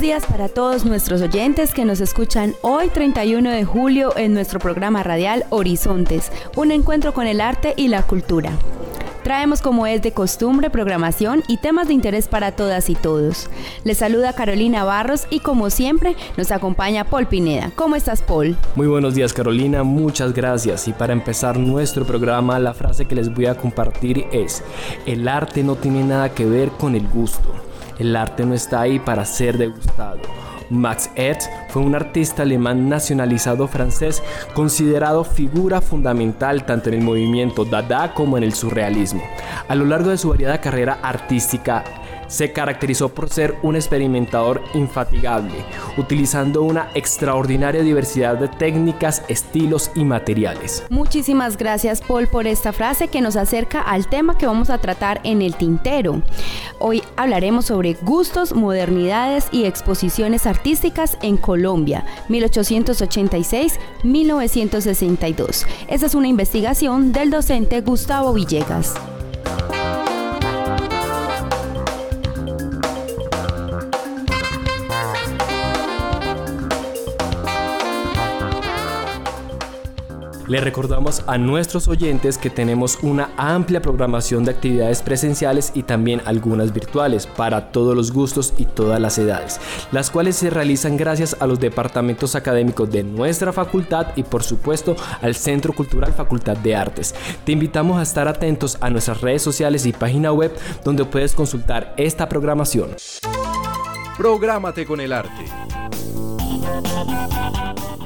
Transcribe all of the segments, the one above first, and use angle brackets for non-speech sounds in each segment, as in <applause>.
Buenos días para todos nuestros oyentes que nos escuchan hoy 31 de julio en nuestro programa radial Horizontes, un encuentro con el arte y la cultura. Traemos como es de costumbre programación y temas de interés para todas y todos. Les saluda Carolina Barros y como siempre nos acompaña Paul Pineda. ¿Cómo estás Paul? Muy buenos días Carolina, muchas gracias. Y para empezar nuestro programa la frase que les voy a compartir es, el arte no tiene nada que ver con el gusto el arte no está ahí para ser degustado. Max Ernst fue un artista alemán nacionalizado francés considerado figura fundamental tanto en el movimiento Dada como en el surrealismo. A lo largo de su variada carrera artística, se caracterizó por ser un experimentador infatigable, utilizando una extraordinaria diversidad de técnicas, estilos y materiales. Muchísimas gracias Paul por esta frase que nos acerca al tema que vamos a tratar en el tintero. Hoy hablaremos sobre gustos, modernidades y exposiciones artísticas en Colombia, 1886-1962. Esta es una investigación del docente Gustavo Villegas. Le recordamos a nuestros oyentes que tenemos una amplia programación de actividades presenciales y también algunas virtuales para todos los gustos y todas las edades, las cuales se realizan gracias a los departamentos académicos de nuestra facultad y por supuesto al Centro Cultural Facultad de Artes. Te invitamos a estar atentos a nuestras redes sociales y página web donde puedes consultar esta programación. Prográmate con el arte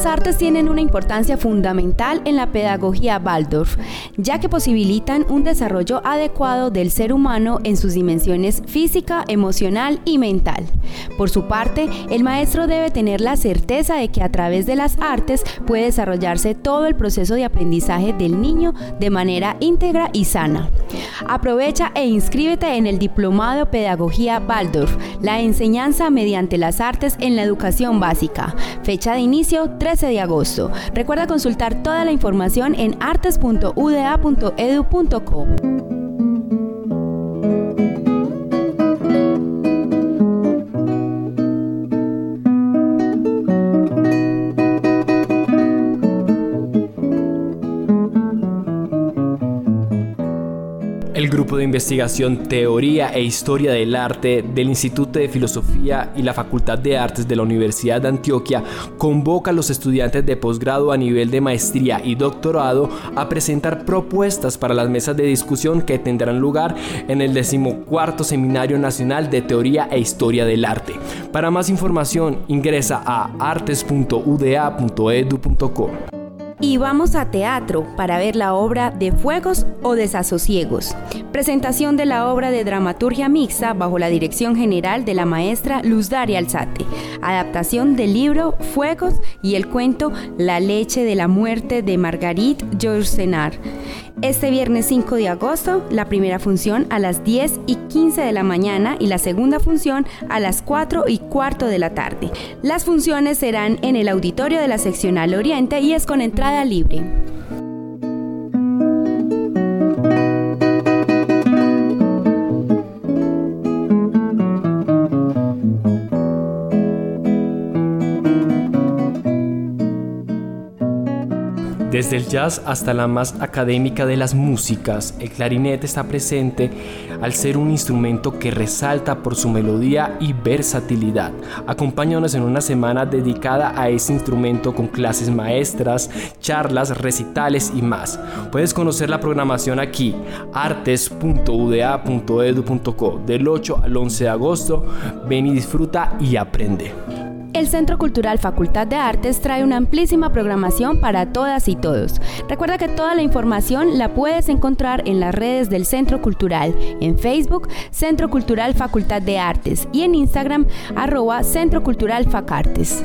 Las artes tienen una importancia fundamental en la pedagogía Waldorf, ya que posibilitan un desarrollo adecuado del ser humano en sus dimensiones física, emocional y mental. Por su parte, el maestro debe tener la certeza de que a través de las artes puede desarrollarse todo el proceso de aprendizaje del niño de manera íntegra y sana. Aprovecha e inscríbete en el Diplomado Pedagogía Waldorf, la enseñanza mediante las artes en la educación básica. Fecha de inicio 13 de agosto. Recuerda consultar toda la información en artes.uda.edu.co. grupo de investigación Teoría e Historia del Arte del Instituto de Filosofía y la Facultad de Artes de la Universidad de Antioquia convoca a los estudiantes de posgrado a nivel de maestría y doctorado a presentar propuestas para las mesas de discusión que tendrán lugar en el decimocuarto Seminario Nacional de Teoría e Historia del Arte. Para más información ingresa a artes.uda.edu.co y vamos a teatro para ver la obra de Fuegos o Desasosiegos. Presentación de la obra de dramaturgia mixta bajo la dirección general de la maestra Luz Daria Alzate. Adaptación del libro Fuegos y el cuento La leche de la muerte de Marguerite Yourcenar. Este viernes 5 de agosto, la primera función a las 10 y 15 de la mañana y la segunda función a las 4 y cuarto de la tarde. Las funciones serán en el auditorio de la seccional Oriente y es con entrada libre. Desde el jazz hasta la más académica de las músicas, el clarinete está presente al ser un instrumento que resalta por su melodía y versatilidad. Acompáñanos en una semana dedicada a ese instrumento con clases maestras, charlas, recitales y más. Puedes conocer la programación aquí, artes.uda.edu.co, del 8 al 11 de agosto. Ven y disfruta y aprende. El Centro Cultural Facultad de Artes trae una amplísima programación para todas y todos. Recuerda que toda la información la puedes encontrar en las redes del Centro Cultural, en Facebook, Centro Cultural Facultad de Artes y en Instagram, arroba Centro Cultural Facartes.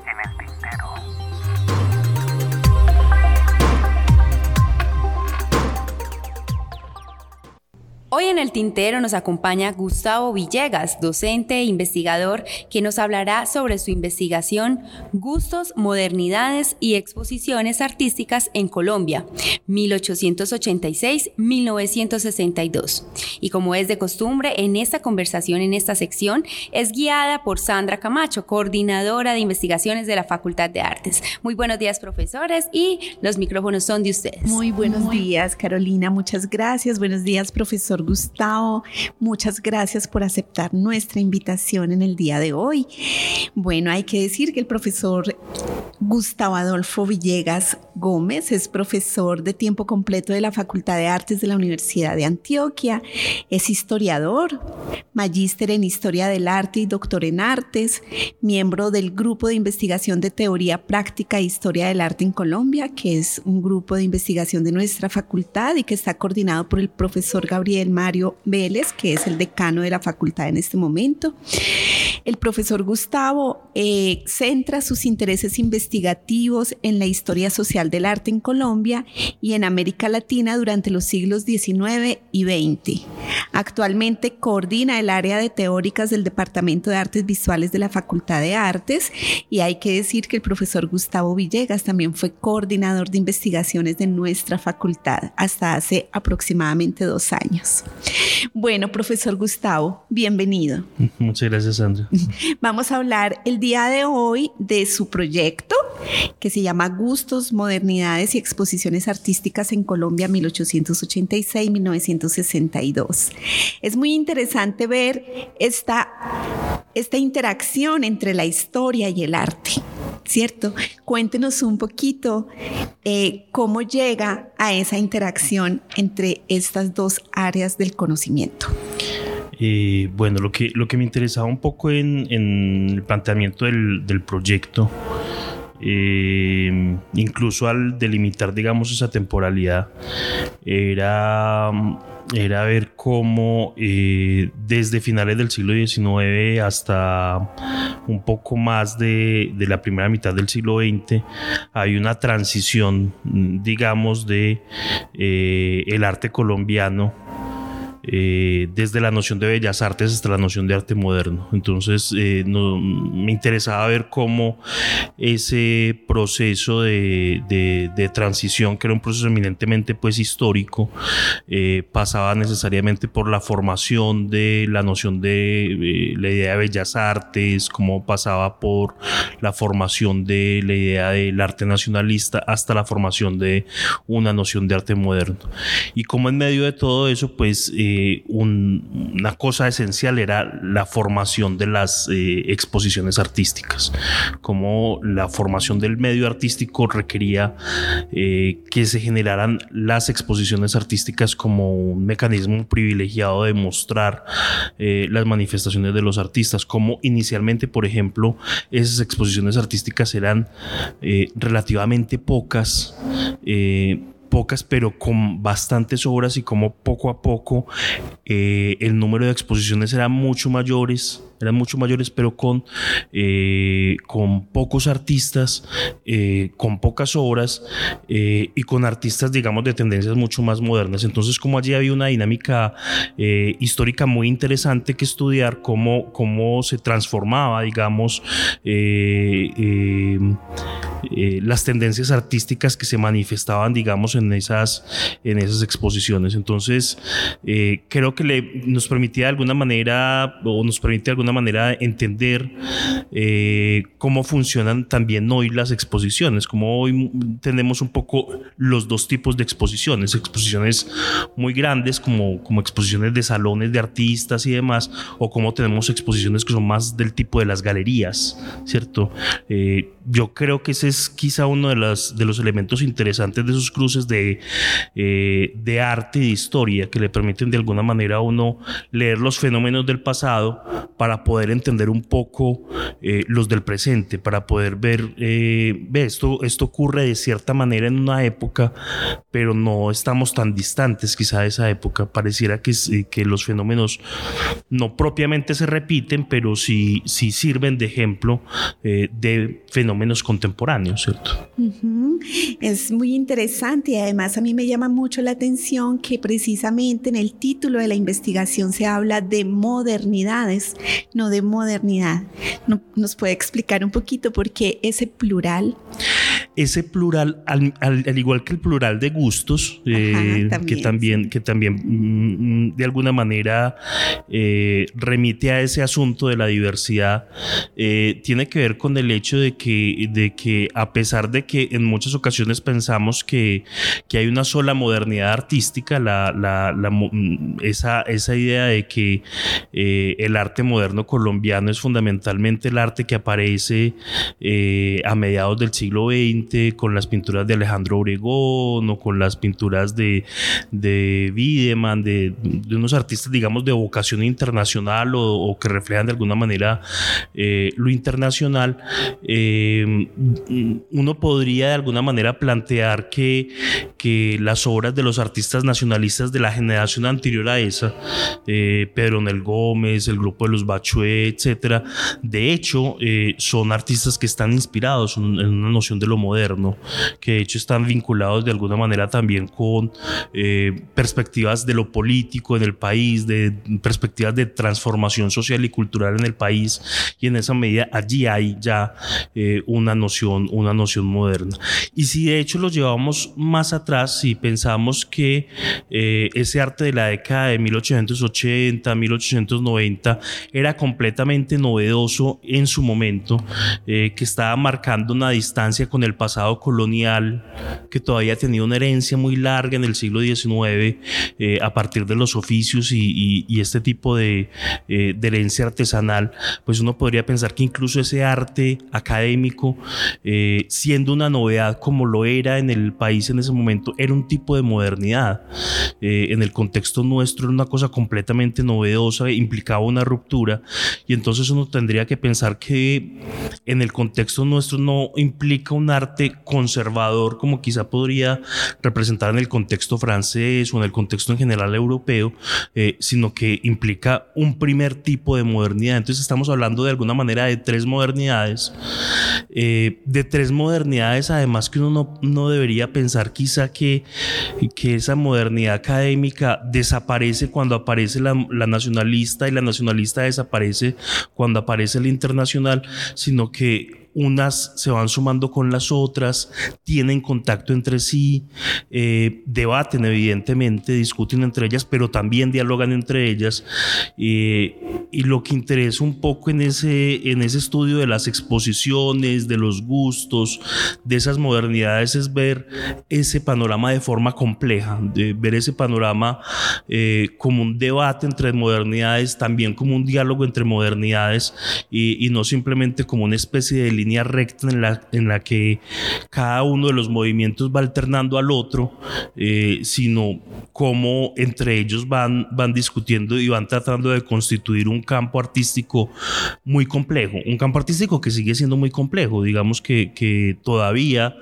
Hoy en el Tintero nos acompaña Gustavo Villegas, docente e investigador, que nos hablará sobre su investigación Gustos, Modernidades y Exposiciones Artísticas en Colombia, 1886-1962. Y como es de costumbre, en esta conversación, en esta sección, es guiada por Sandra Camacho, coordinadora de investigaciones de la Facultad de Artes. Muy buenos días, profesores, y los micrófonos son de ustedes. Muy buenos días, Carolina. Muchas gracias. Buenos días, profesor Gustavo. Muchas gracias por aceptar nuestra invitación en el día de hoy. Bueno, hay que decir que el profesor Gustavo Adolfo Villegas Gómez es profesor de tiempo completo de la Facultad de Artes de la Universidad de Antioquia. Es historiador, magíster en Historia del Arte y doctor en Artes, miembro del Grupo de Investigación de Teoría Práctica e Historia del Arte en Colombia, que es un grupo de investigación de nuestra facultad y que está coordinado por el profesor Gabriel Mario Vélez, que es el decano de la facultad en este momento. El profesor Gustavo eh, centra sus intereses investigativos en la historia social del arte en Colombia y en América Latina durante los siglos XIX y XX. Actualmente coordina el área de teóricas del Departamento de Artes Visuales de la Facultad de Artes y hay que decir que el profesor Gustavo Villegas también fue coordinador de investigaciones de nuestra facultad hasta hace aproximadamente dos años. Bueno, profesor Gustavo, bienvenido. <laughs> Muchas gracias, Sandra. <laughs> Vamos a hablar el día de hoy de su proyecto que se llama Gustos, Modernidades y Exposiciones Artísticas en Colombia 1886-1962. Es muy interesante ver esta, esta interacción entre la historia y el arte. ¿Cierto? Cuéntenos un poquito eh, cómo llega a esa interacción entre estas dos áreas del conocimiento. Eh, bueno, lo que, lo que me interesaba un poco en, el planteamiento del, del proyecto, eh, incluso al delimitar, digamos, esa temporalidad, era, era ver cómo eh, desde finales del siglo XIX hasta un poco más de, de, la primera mitad del siglo XX hay una transición, digamos, de el arte colombiano eh, desde la noción de bellas artes hasta la noción de arte moderno. Entonces eh, me interesaba ver cómo ese proceso de, transición, que era un proceso eminentemente pues histórico, eh, pasaba necesariamente por la formación de la noción de la idea de bellas artes, cómo pasaba por la formación de la idea del arte nacionalista hasta la formación de una noción de arte moderno. Y cómo en medio de todo eso pues una cosa esencial era la formación de las eh, exposiciones artísticas, como la formación del medio artístico requería eh, que se generaran las exposiciones artísticas como un mecanismo privilegiado de mostrar eh, las manifestaciones de los artistas, como inicialmente, por ejemplo, esas exposiciones artísticas eran relativamente pocas pocas, pero con bastantes obras y como poco a poco eh, el número de exposiciones era mucho mayores eran mucho mayores, pero con, eh, con pocos artistas, eh, con pocas obras y con artistas, digamos, de tendencias mucho más modernas. Entonces, como allí había una dinámica histórica muy interesante que estudiar, cómo, cómo se transformaba, digamos, las tendencias artísticas que se manifestaban, digamos, en esas, en esas exposiciones. Entonces, creo que le, nos permitía de alguna manera, o nos permite de alguna manera entender eh, cómo funcionan también hoy las exposiciones, como hoy tenemos un poco los dos tipos de exposiciones, exposiciones muy grandes como, como exposiciones de salones de artistas y demás, o como tenemos exposiciones que son más del tipo de las galerías, ¿cierto? Eh, yo creo que ese es quizá uno de, las, de los elementos interesantes de esos cruces de, eh, de arte y de historia que le permiten de alguna manera a uno leer los fenómenos del pasado para poder entender un poco eh, los del presente, para poder ver, eh, esto, esto ocurre de cierta manera en una época, pero no estamos tan distantes quizá de esa época. Pareciera que, que los fenómenos no propiamente se repiten, pero sí, sí sirven de ejemplo de fenómenos menos contemporáneos, ¿cierto? Es muy interesante y además a mí me llama mucho la atención que precisamente en el título de la investigación se habla de modernidades, no de modernidad. ¿Nos puede explicar un poquito por qué ese plural? Ese plural, al, igual que el plural de gustos, eh, que también, que también mm, mm, de alguna manera eh, remite a ese asunto de la diversidad, eh, tiene que ver con el hecho de que, de que a pesar de que en muchas ocasiones pensamos que, que hay una sola modernidad artística, la, la, mm, esa, esa idea de que el arte moderno colombiano es fundamentalmente el arte que aparece a mediados del siglo XX, con las pinturas de Alejandro Obregón o con las pinturas de, de Wiedemann, de, unos artistas, digamos, de vocación internacional o, que reflejan de alguna manera eh, lo internacional, eh, uno podría de alguna manera plantear que, que las obras de los artistas nacionalistas de la generación anterior a esa, eh, Pedro Nel Gómez, el grupo de los Bachué, etcétera, de hecho, son artistas que están inspirados en una noción de lo moderno que de hecho están vinculados de alguna manera también con eh, perspectivas de lo político en el país, de perspectivas de transformación social y cultural en el país, y en esa medida allí hay ya eh, una noción, una noción moderna. Y si de hecho lo llevamos más atrás, si pensamos que eh, ese arte de la década de 1880, 1890 era completamente novedoso en su momento, que estaba marcando una distancia con el pasado colonial que todavía tenía una herencia muy larga en el siglo XIX eh, a partir de los oficios y, este tipo eh, de, herencia artesanal, pues uno podría pensar que incluso ese arte académico, eh, siendo una novedad como lo era en el país en ese momento, era un tipo de modernidad. en el contexto nuestro era una cosa completamente novedosa, implicaba una ruptura y entonces uno tendría que pensar que en el contexto nuestro no implica un arte conservador como quizá podría representar en el contexto francés o en el contexto en general europeo, eh, sino que implica un primer tipo de modernidad. Entonces estamos hablando de alguna manera de tres modernidades, eh, de tres modernidades además que uno no, no debería pensar quizá que, que esa modernidad académica desaparece cuando aparece la, la nacionalista y la nacionalista desaparece cuando aparece la internacional, sino que unas se van sumando con las otras, tienen contacto entre sí, eh, debaten evidentemente, discuten entre ellas, pero también dialogan entre ellas. Eh, y lo que interesa un poco en ese, en ese estudio de las exposiciones, de los gustos, de esas modernidades, es ver ese panorama de forma compleja, de ver ese panorama eh, como un debate entre modernidades, también como un diálogo entre modernidades y, y no simplemente como una especie de línea recta en la, en la que cada uno de los movimientos va alternando al otro, eh, sino cómo entre ellos van, van discutiendo y van tratando de constituir un campo artístico muy complejo, un campo artístico que sigue siendo muy complejo, digamos que, que todavía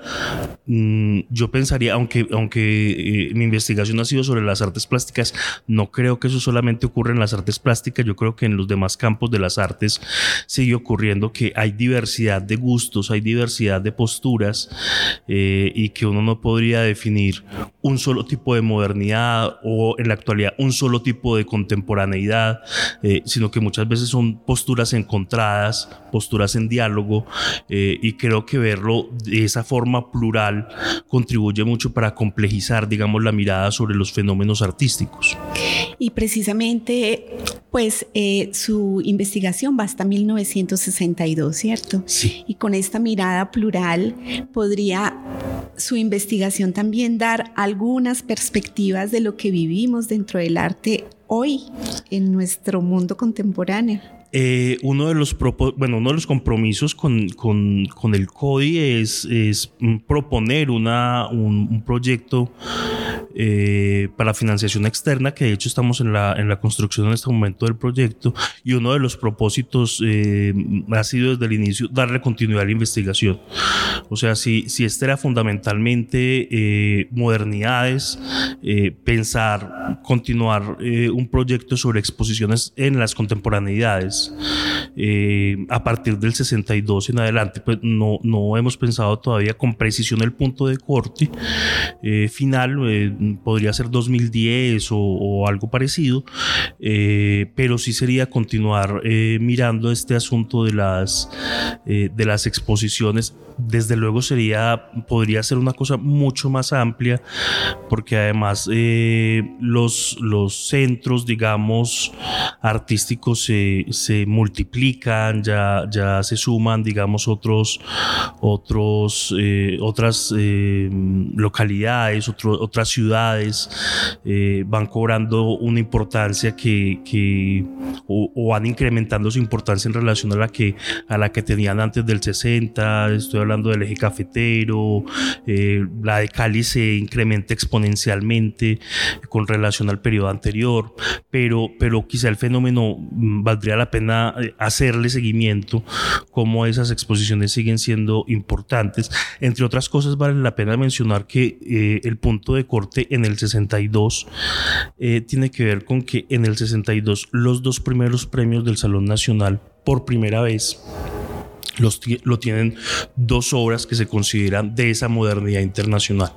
mm, yo pensaría, aunque, aunque eh, mi investigación ha sido sobre las artes plásticas, no creo que eso solamente ocurra en las artes plásticas, yo creo que en los demás campos de las artes sigue ocurriendo que hay diversidad de gustos, hay diversidad de posturas eh, y que uno no podría definir un solo tipo de modernidad o en la actualidad un solo tipo de contemporaneidad, eh, sino que muchas veces son posturas encontradas, posturas en diálogo eh, y creo que verlo de esa forma plural contribuye mucho para complejizar, digamos, la mirada sobre los fenómenos artísticos. Y precisamente, pues su investigación va hasta 1962, ¿cierto? Sí. Y con esta mirada plural podría su investigación también dar algunas perspectivas de lo que vivimos dentro del arte hoy en nuestro mundo contemporáneo. Eh, uno de los bueno, uno de los compromisos con, con, con el CODI es, es proponer una, un, un proyecto eh, para financiación externa, que de hecho estamos en la, en la construcción en este momento del proyecto, y uno de los propósitos eh, ha sido desde el inicio darle continuidad a la investigación. O sea, si, si este era fundamentalmente eh, modernidades, pensar, continuar un proyecto sobre exposiciones en las contemporaneidades, a partir del 62 en adelante, pues no, no hemos pensado todavía con precisión el punto de corte final podría ser 2010 o, algo parecido, eh, pero sí sería continuar eh, mirando este asunto de las, eh, de las exposiciones. Desde luego sería, podría ser una cosa mucho más amplia, porque además los, los centros, digamos, artísticos se multiplican, ya, ya se suman, digamos, otros, otros, otras localidades, otras ciudades eh, van cobrando una importancia que, o, van incrementando su importancia en relación a la que, a la que tenían antes del 60, estoy hablando del eje cafetero, eh, la de Cali se incrementa exponencialmente con relación al periodo anterior, pero, pero quizá el fenómeno mm, valdría la pena eh, hacerle seguimiento, como esas exposiciones siguen siendo importantes. Entre otras cosas, vale la pena mencionar que el punto de corte en el 62 eh, tiene que ver con que en el 62 los dos primeros premios del Salón Nacional por primera vez los, lo tienen dos obras que se consideran de esa modernidad internacional.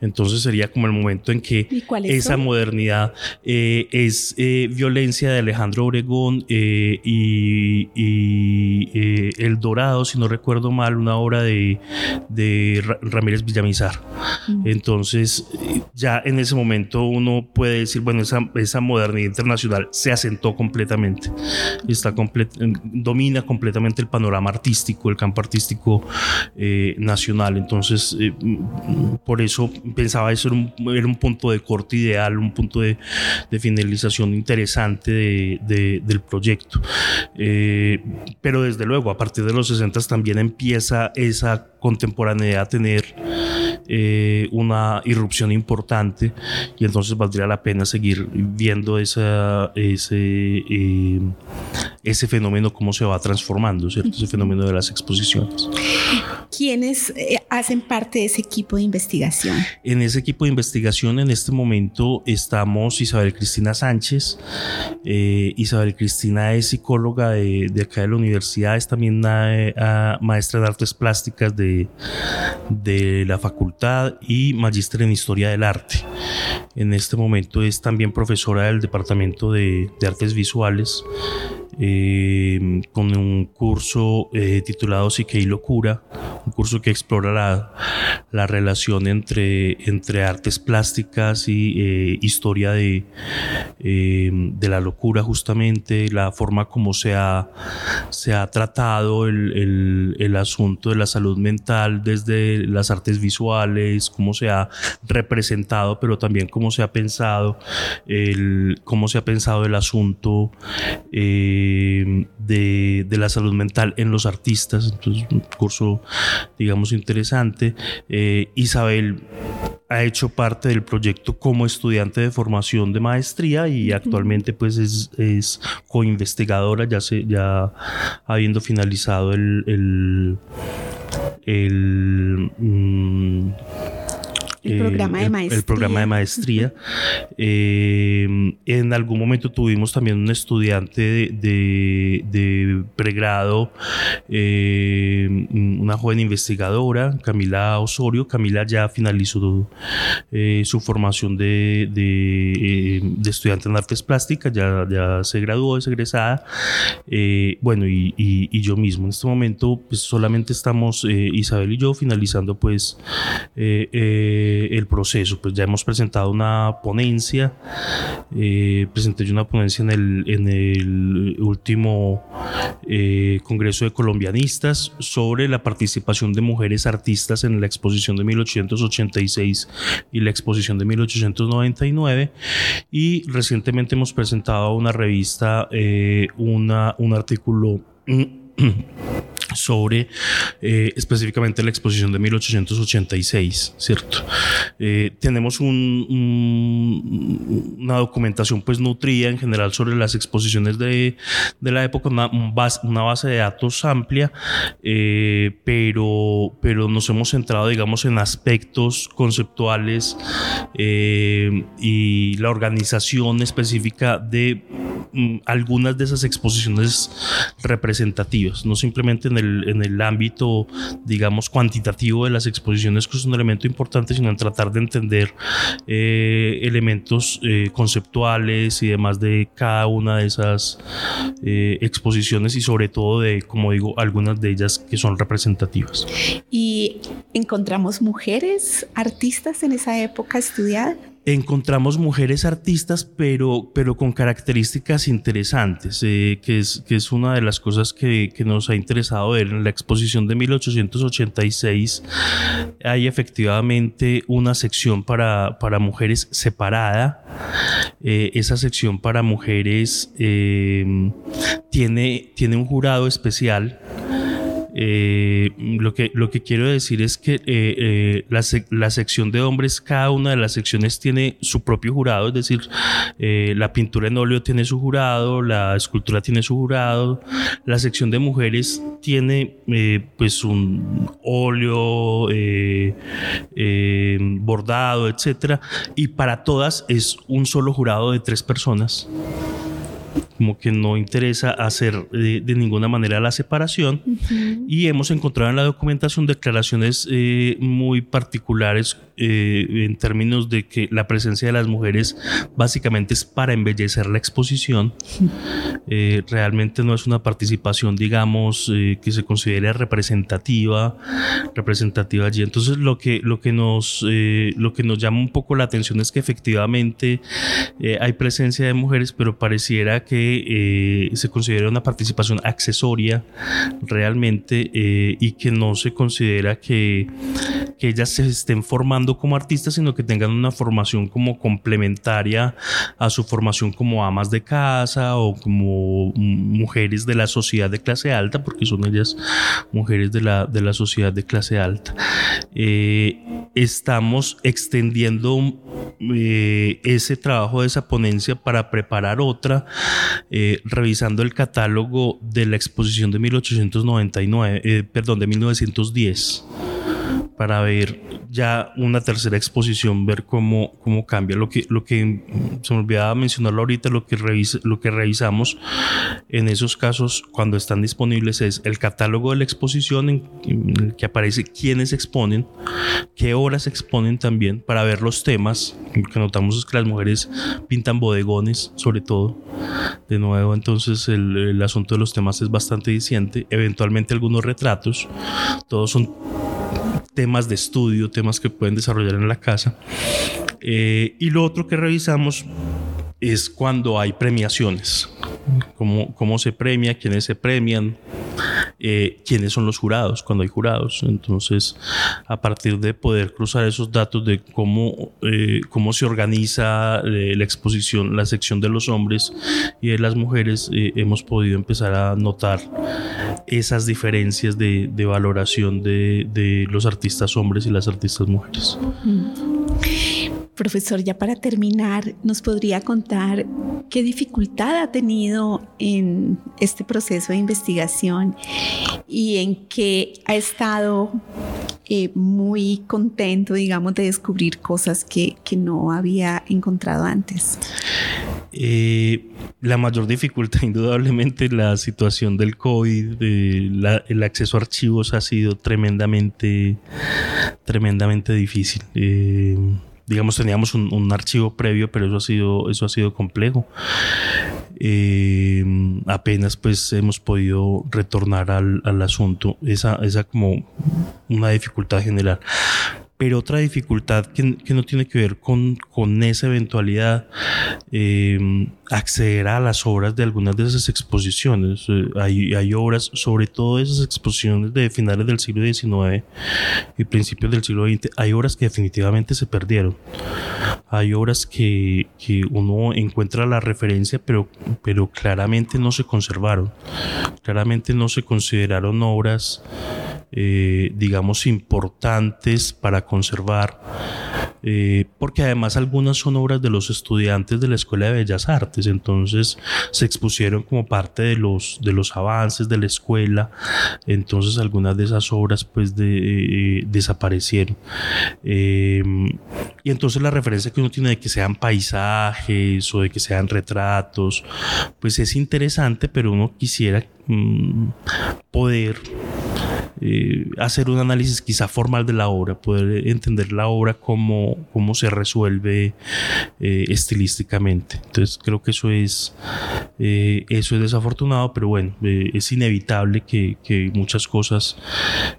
Entonces sería como el momento en que esa modernidad eh, es eh, Violencia de Alejandro Obregón eh, y, El Dorado, si no recuerdo mal, una obra de, de Ramírez Villamizar. Mm. Entonces ya en ese momento uno puede decir, bueno, esa, esa modernidad internacional se asentó completamente, está domina completamente el panorama artístico, el campo artístico eh, nacional. Entonces, eh, por eso pensaba eso era un, era un, punto de corte ideal, un punto de, de finalización interesante de, del proyecto. Eh, pero desde luego, a partir de los 60 también empieza esa contemporaneidad a tener una irrupción importante y entonces valdría la pena seguir viendo esa, ese, ese fenómeno, cómo se va transformando, ¿cierto? Ese fenómeno de las exposiciones. ¿Quiénes eh, hacen parte de ese equipo de investigación? En ese equipo de investigación en este momento estamos Isabel Cristina Sánchez. Eh, Isabel Cristina es psicóloga de, acá de la universidad, es también una, maestra de artes plásticas de, de la facultad y magíster en historia del arte. En este momento es también profesora del departamento de, de artes visuales eh, con un curso eh, titulado Psique y Locura, un curso que explora la, la relación entre, entre artes plásticas y eh, historia de, eh, de la locura justamente, la forma como se ha, se ha tratado el, el, el asunto de la salud mental desde las artes visuales, cómo se ha representado, pero también cómo se ha pensado el, cómo se ha pensado el asunto eh, de, de, la salud mental en los artistas. Entonces, un curso, digamos, interesante. Eh, Isabel ha hecho parte del proyecto como estudiante de formación de maestría y actualmente pues es, es co-investigadora ya, se, ya habiendo finalizado el, el, el mm, el programa de maestría. El, programa de maestría. eh, en algún momento tuvimos también un estudiante de, de, de pregrado, eh, una joven investigadora, Camila Osorio. Camila ya finalizó eh, su formación de, de, de, estudiante en artes plásticas, ya, ya se graduó, es egresada. Eh, bueno, y, y, y, yo mismo. En este momento, pues solamente estamos Isabel y yo finalizando, pues, el proceso. Pues ya hemos presentado una ponencia, eh, presenté yo una ponencia en el, en el último eh, Congreso de Colombianistas sobre la participación de mujeres artistas en la exposición de 1886 y la exposición de 1899 y recientemente hemos presentado una revista, eh, una, un artículo <clears throat> sobre eh, específicamente la exposición de 1886, ¿cierto? Eh, tenemos un, un, una documentación pues nutrida en general sobre las exposiciones de, de la época, una, una, base de datos amplia, eh, pero, pero nos hemos centrado, digamos, en aspectos conceptuales y la organización específica de mm, algunas de esas exposiciones representativas, no simplemente en el en el ámbito, digamos, cuantitativo de las exposiciones, que es un elemento importante, sino en tratar de entender eh, elementos eh, conceptuales y demás de cada una de esas eh, exposiciones y sobre todo de, como digo, algunas de ellas que son representativas. ¿Y encontramos mujeres artistas en esa época estudiadas? Encontramos mujeres artistas, pero, pero con características interesantes, eh, que, es, que es una de las cosas que, que, nos ha interesado ver. En la exposición de 1886 hay efectivamente una sección para, para mujeres separada. Eh, esa sección para mujeres eh, tiene, tiene un jurado especial eh, lo, que, lo que quiero decir es que eh, eh, la, la, sección de hombres, cada una de las secciones tiene su propio jurado, es decir, eh, la pintura en óleo tiene su jurado, la escultura tiene su jurado, la sección de mujeres tiene eh, pues un óleo, bordado, etcétera, y para todas es un solo jurado de tres personas como que no interesa hacer de, de ninguna manera la separación uh -huh. y hemos encontrado en la documentación declaraciones eh, muy particulares eh, en términos de que la presencia de las mujeres básicamente es para embellecer la exposición <laughs> eh, realmente no es una participación digamos eh, que se considere representativa representativa allí. Entonces lo que lo que nos eh, lo que nos llama un poco la atención es que efectivamente eh, hay presencia de mujeres pero pareciera que eh, se considera una participación accesoria realmente y que no se considera que, que ellas se estén formando como artistas, sino que tengan una formación como complementaria a su formación como amas de casa o como mujeres de la sociedad de clase alta, porque son ellas mujeres de la, de la sociedad de clase alta. Eh, estamos extendiendo eh, ese trabajo de esa ponencia para preparar otra eh, revisando el catálogo de la exposición de 1899, eh, perdón, de 1910 para ver ya una tercera exposición, ver cómo, cómo cambia. Lo que, lo que se me olvidaba mencionarlo ahorita, lo que, lo que revisamos en esos casos cuando están disponibles es el catálogo de la exposición en, el que aparece quiénes exponen, qué horas exponen también, para ver los temas. Lo que notamos es que las mujeres pintan bodegones, sobre todo. De nuevo, entonces el, el asunto de los temas es bastante diciente. Eventualmente algunos retratos, todos son temas de estudio, temas que pueden desarrollar en la casa. Eh, y lo otro que revisamos es cuando hay premiaciones, cómo, cómo se premia, quiénes se premian, eh, quiénes son los jurados, cuando hay jurados. Entonces, a partir de poder cruzar esos datos de cómo, eh, cómo se organiza la exposición, la sección de los hombres y de las mujeres, hemos podido empezar a notar esas diferencias de, valoración de, los artistas hombres y las artistas mujeres. Profesor, ya para terminar, ¿nos podría contar qué dificultad ha tenido en este proceso de investigación y en qué ha estado eh, muy contento, digamos, de descubrir cosas que, que no había encontrado antes? Eh, la mayor dificultad, <laughs> indudablemente, la situación del COVID, el acceso a archivos ha sido tremendamente, tremendamente difícil. Eh, digamos, teníamos un, archivo previo, pero eso ha sido, eso ha sido complejo. Eh, apenas pues hemos podido retornar al, al asunto. Esa, esa como una dificultad general. Pero otra dificultad que, no tiene que ver con, con esa eventualidad, eh, acceder a las obras de algunas de esas exposiciones. Eh, hay, hay, obras, sobre todo esas exposiciones de finales del siglo XIX y principios del siglo XX, hay obras que definitivamente se perdieron. Hay obras que, que uno encuentra la referencia, pero, pero claramente no se conservaron. Claramente no se consideraron obras eh, digamos, importantes para conservar, eh, porque además algunas son obras de los estudiantes de la Escuela de Bellas Artes, entonces se expusieron como parte de los, de los avances de la escuela, entonces algunas de esas obras pues eh, desaparecieron. y entonces la referencia que uno tiene de que sean paisajes o de que sean retratos, pues es interesante, pero uno quisiera mm, poder eh, hacer un análisis quizá formal de la obra, poder entender la obra como cómo se resuelve eh, estilísticamente. Entonces creo que eso es, eh, eso es desafortunado, pero bueno, es inevitable que, que muchas cosas,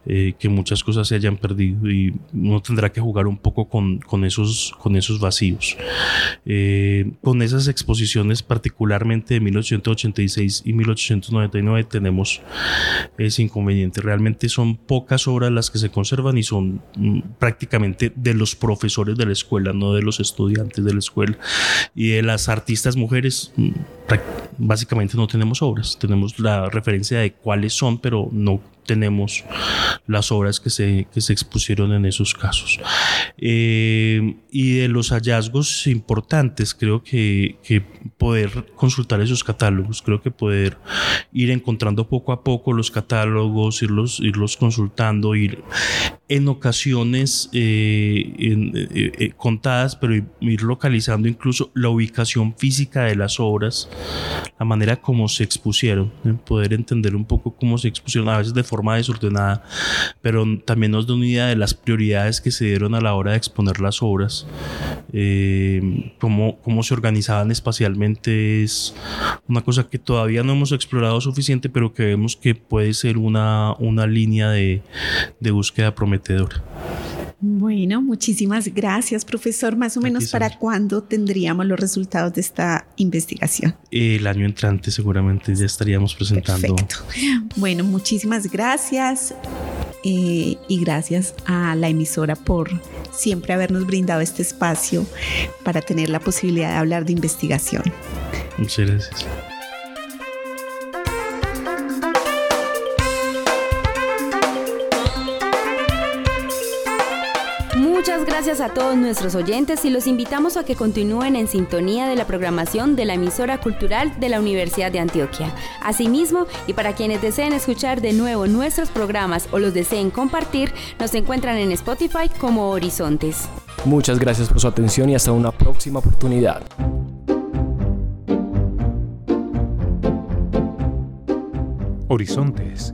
que muchas cosas se hayan perdido y uno tendrá que jugar un poco con, con esos, con esos vacíos. con esas exposiciones, particularmente de 1886 y 1899, tenemos ese inconveniente. Realmente son pocas obras las que se conservan y son mm, prácticamente de los profesores de la escuela, no de los estudiantes de la escuela. Y de las artistas mujeres, mm, básicamente no tenemos obras, tenemos la referencia de cuáles son, pero no tenemos las obras que se, que se expusieron en esos casos. Eh, y de los hallazgos importantes, creo que, que, poder consultar esos catálogos, creo que poder ir encontrando poco a poco los catálogos, irlos, irlos consultando, ir en ocasiones eh, eh, contadas, pero ir localizando incluso la ubicación física de las obras, la manera como se expusieron, poder entender un poco cómo se expusieron, a veces de forma forma desordenada, pero también nos da una idea de las prioridades que se dieron a la hora de exponer las obras, eh, cómo, cómo se organizaban espacialmente, es una cosa que todavía no hemos explorado suficiente, pero que vemos que puede ser una, una línea de, de búsqueda prometedora. Bueno, muchísimas gracias, profesor. Más o menos para cuándo tendríamos los resultados de esta investigación. El año entrante seguramente ya estaríamos presentando. Perfecto. Bueno, muchísimas gracias eh, y gracias a la emisora por siempre habernos brindado este espacio para tener la posibilidad de hablar de investigación. Muchas gracias. Gracias a todos nuestros oyentes y los invitamos a que continúen en sintonía de la programación de la emisora cultural de la Universidad de Antioquia. Asimismo, y para quienes deseen escuchar de nuevo nuestros programas o los deseen compartir, nos encuentran en Spotify como Horizontes. Muchas gracias por su atención y hasta una próxima oportunidad. Horizontes,